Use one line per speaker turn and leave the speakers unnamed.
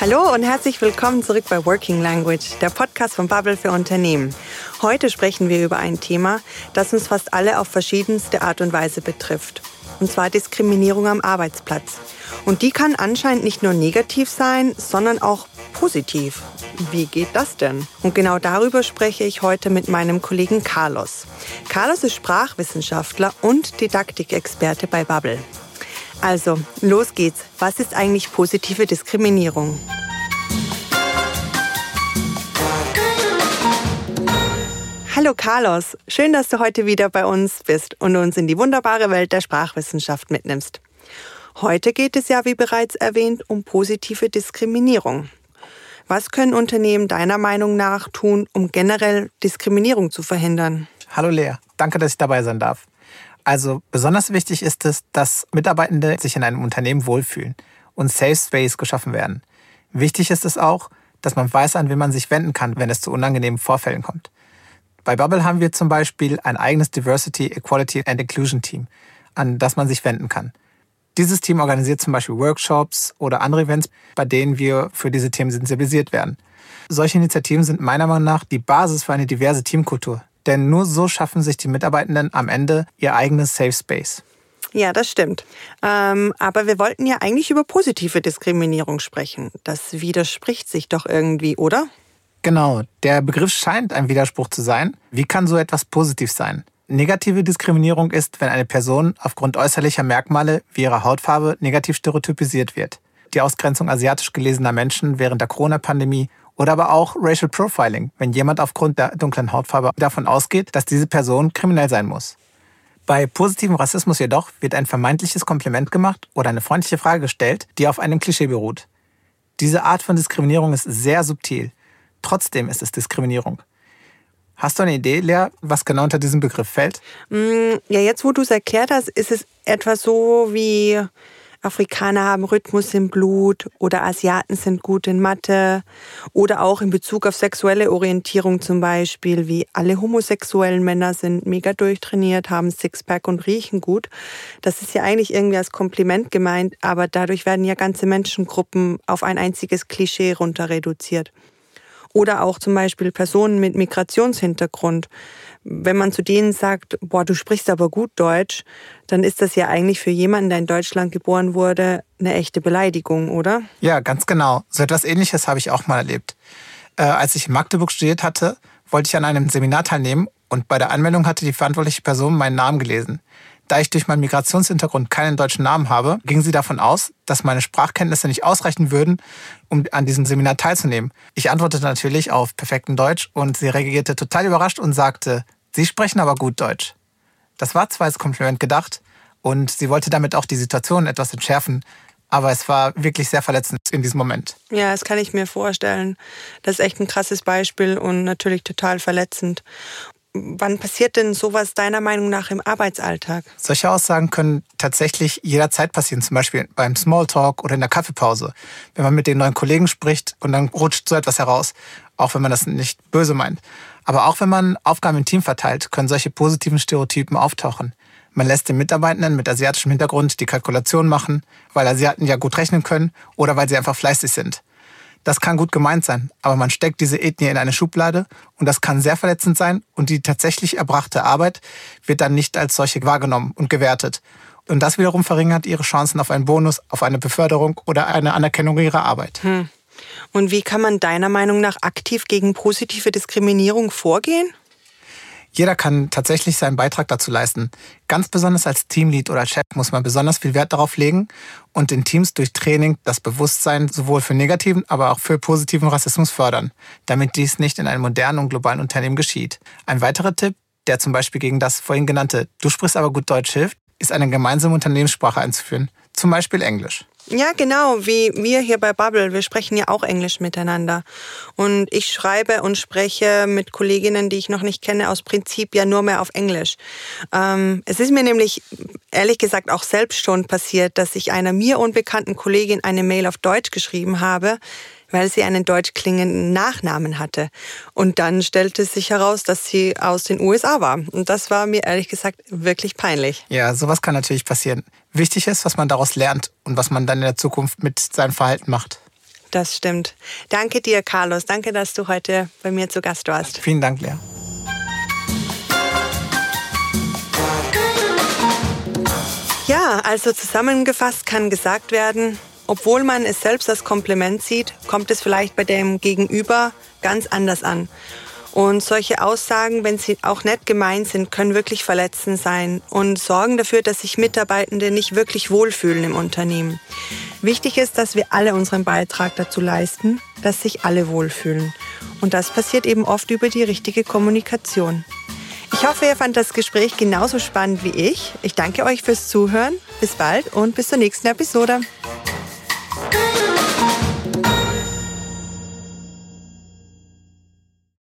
Hallo und herzlich willkommen zurück bei Working Language, der Podcast von Bubble für Unternehmen. Heute sprechen wir über ein Thema, das uns fast alle auf verschiedenste Art und Weise betrifft. Und zwar Diskriminierung am Arbeitsplatz. Und die kann anscheinend nicht nur negativ sein, sondern auch positiv. Wie geht das denn? Und genau darüber spreche ich heute mit meinem Kollegen Carlos. Carlos ist Sprachwissenschaftler und Didaktikexperte bei Bubble. Also, los geht's. Was ist eigentlich positive Diskriminierung? Hallo Carlos, schön, dass du heute wieder bei uns bist und uns in die wunderbare Welt der Sprachwissenschaft mitnimmst. Heute geht es ja, wie bereits erwähnt, um positive Diskriminierung. Was können Unternehmen deiner Meinung nach tun, um generell Diskriminierung zu verhindern?
Hallo Lea, danke, dass ich dabei sein darf. Also besonders wichtig ist es, dass Mitarbeitende sich in einem Unternehmen wohlfühlen und Safe Space geschaffen werden. Wichtig ist es auch, dass man weiß, an wen man sich wenden kann, wenn es zu unangenehmen Vorfällen kommt. Bei Bubble haben wir zum Beispiel ein eigenes Diversity, Equality and Inclusion Team, an das man sich wenden kann. Dieses Team organisiert zum Beispiel Workshops oder andere Events, bei denen wir für diese Themen sensibilisiert werden. Solche Initiativen sind meiner Meinung nach die Basis für eine diverse Teamkultur, denn nur so schaffen sich die Mitarbeitenden am Ende ihr eigenes Safe Space.
Ja, das stimmt. Ähm, aber wir wollten ja eigentlich über positive Diskriminierung sprechen. Das widerspricht sich doch irgendwie, oder?
Genau, der Begriff scheint ein Widerspruch zu sein. Wie kann so etwas positiv sein? Negative Diskriminierung ist, wenn eine Person aufgrund äußerlicher Merkmale wie ihrer Hautfarbe negativ stereotypisiert wird. Die Ausgrenzung asiatisch gelesener Menschen während der Corona-Pandemie oder aber auch Racial Profiling, wenn jemand aufgrund der dunklen Hautfarbe davon ausgeht, dass diese Person kriminell sein muss. Bei positivem Rassismus jedoch wird ein vermeintliches Kompliment gemacht oder eine freundliche Frage gestellt, die auf einem Klischee beruht. Diese Art von Diskriminierung ist sehr subtil. Trotzdem ist es Diskriminierung. Hast du eine Idee, Lea, was genau unter diesem Begriff fällt?
Mm, ja, jetzt wo du es erklärt hast, ist es etwa so wie Afrikaner haben Rhythmus im Blut oder Asiaten sind gut in Mathe oder auch in Bezug auf sexuelle Orientierung zum Beispiel, wie alle homosexuellen Männer sind mega durchtrainiert, haben Sixpack und riechen gut. Das ist ja eigentlich irgendwie als Kompliment gemeint, aber dadurch werden ja ganze Menschengruppen auf ein einziges Klischee runter reduziert. Oder auch zum Beispiel Personen mit Migrationshintergrund wenn man zu denen sagt, boah, du sprichst aber gut Deutsch, dann ist das ja eigentlich für jemanden, der in Deutschland geboren wurde, eine echte Beleidigung, oder?
Ja, ganz genau. So etwas Ähnliches habe ich auch mal erlebt. Äh, als ich in Magdeburg studiert hatte, wollte ich an einem Seminar teilnehmen und bei der Anmeldung hatte die verantwortliche Person meinen Namen gelesen. Da ich durch meinen Migrationshintergrund keinen deutschen Namen habe, ging sie davon aus, dass meine Sprachkenntnisse nicht ausreichen würden, um an diesem Seminar teilzunehmen. Ich antwortete natürlich auf perfekten Deutsch und sie reagierte total überrascht und sagte, Sie sprechen aber gut Deutsch. Das war zwar als Kompliment gedacht und sie wollte damit auch die Situation etwas entschärfen, aber es war wirklich sehr verletzend in diesem Moment.
Ja, das kann ich mir vorstellen. Das ist echt ein krasses Beispiel und natürlich total verletzend. Wann passiert denn sowas deiner Meinung nach im Arbeitsalltag?
Solche Aussagen können tatsächlich jederzeit passieren, zum Beispiel beim Smalltalk oder in der Kaffeepause. Wenn man mit den neuen Kollegen spricht und dann rutscht so etwas heraus, auch wenn man das nicht böse meint. Aber auch wenn man Aufgaben im Team verteilt, können solche positiven Stereotypen auftauchen. Man lässt den Mitarbeitenden mit asiatischem Hintergrund die Kalkulation machen, weil Asiaten ja gut rechnen können oder weil sie einfach fleißig sind. Das kann gut gemeint sein, aber man steckt diese Ethnie in eine Schublade und das kann sehr verletzend sein und die tatsächlich erbrachte Arbeit wird dann nicht als solche wahrgenommen und gewertet. Und das wiederum verringert ihre Chancen auf einen Bonus, auf eine Beförderung oder eine Anerkennung ihrer Arbeit.
Hm. Und wie kann man deiner Meinung nach aktiv gegen positive Diskriminierung vorgehen?
Jeder kann tatsächlich seinen Beitrag dazu leisten. Ganz besonders als Teamlead oder Chef muss man besonders viel Wert darauf legen und den Teams durch Training das Bewusstsein sowohl für negativen, aber auch für positiven Rassismus fördern, damit dies nicht in einem modernen und globalen Unternehmen geschieht. Ein weiterer Tipp, der zum Beispiel gegen das vorhin genannte Du sprichst aber gut Deutsch hilft, ist eine gemeinsame Unternehmenssprache einzuführen, zum Beispiel Englisch.
Ja, genau, wie wir hier bei Bubble. Wir sprechen ja auch Englisch miteinander. Und ich schreibe und spreche mit Kolleginnen, die ich noch nicht kenne, aus Prinzip ja nur mehr auf Englisch. Ähm, es ist mir nämlich ehrlich gesagt auch selbst schon passiert, dass ich einer mir unbekannten Kollegin eine Mail auf Deutsch geschrieben habe, weil sie einen deutsch klingenden Nachnamen hatte. Und dann stellte sich heraus, dass sie aus den USA war. Und das war mir ehrlich gesagt wirklich peinlich.
Ja, sowas kann natürlich passieren. Wichtig ist, was man daraus lernt und was man dann in der Zukunft mit seinem Verhalten macht.
Das stimmt. Danke dir, Carlos. Danke, dass du heute bei mir zu Gast warst.
Vielen Dank, Lea.
Ja, also zusammengefasst kann gesagt werden, obwohl man es selbst als Kompliment sieht, kommt es vielleicht bei dem Gegenüber ganz anders an. Und solche Aussagen, wenn sie auch nett gemeint sind, können wirklich verletzend sein und sorgen dafür, dass sich Mitarbeitende nicht wirklich wohlfühlen im Unternehmen. Wichtig ist, dass wir alle unseren Beitrag dazu leisten, dass sich alle wohlfühlen. Und das passiert eben oft über die richtige Kommunikation. Ich hoffe, ihr fand das Gespräch genauso spannend wie ich. Ich danke euch fürs Zuhören. Bis bald und bis zur nächsten Episode.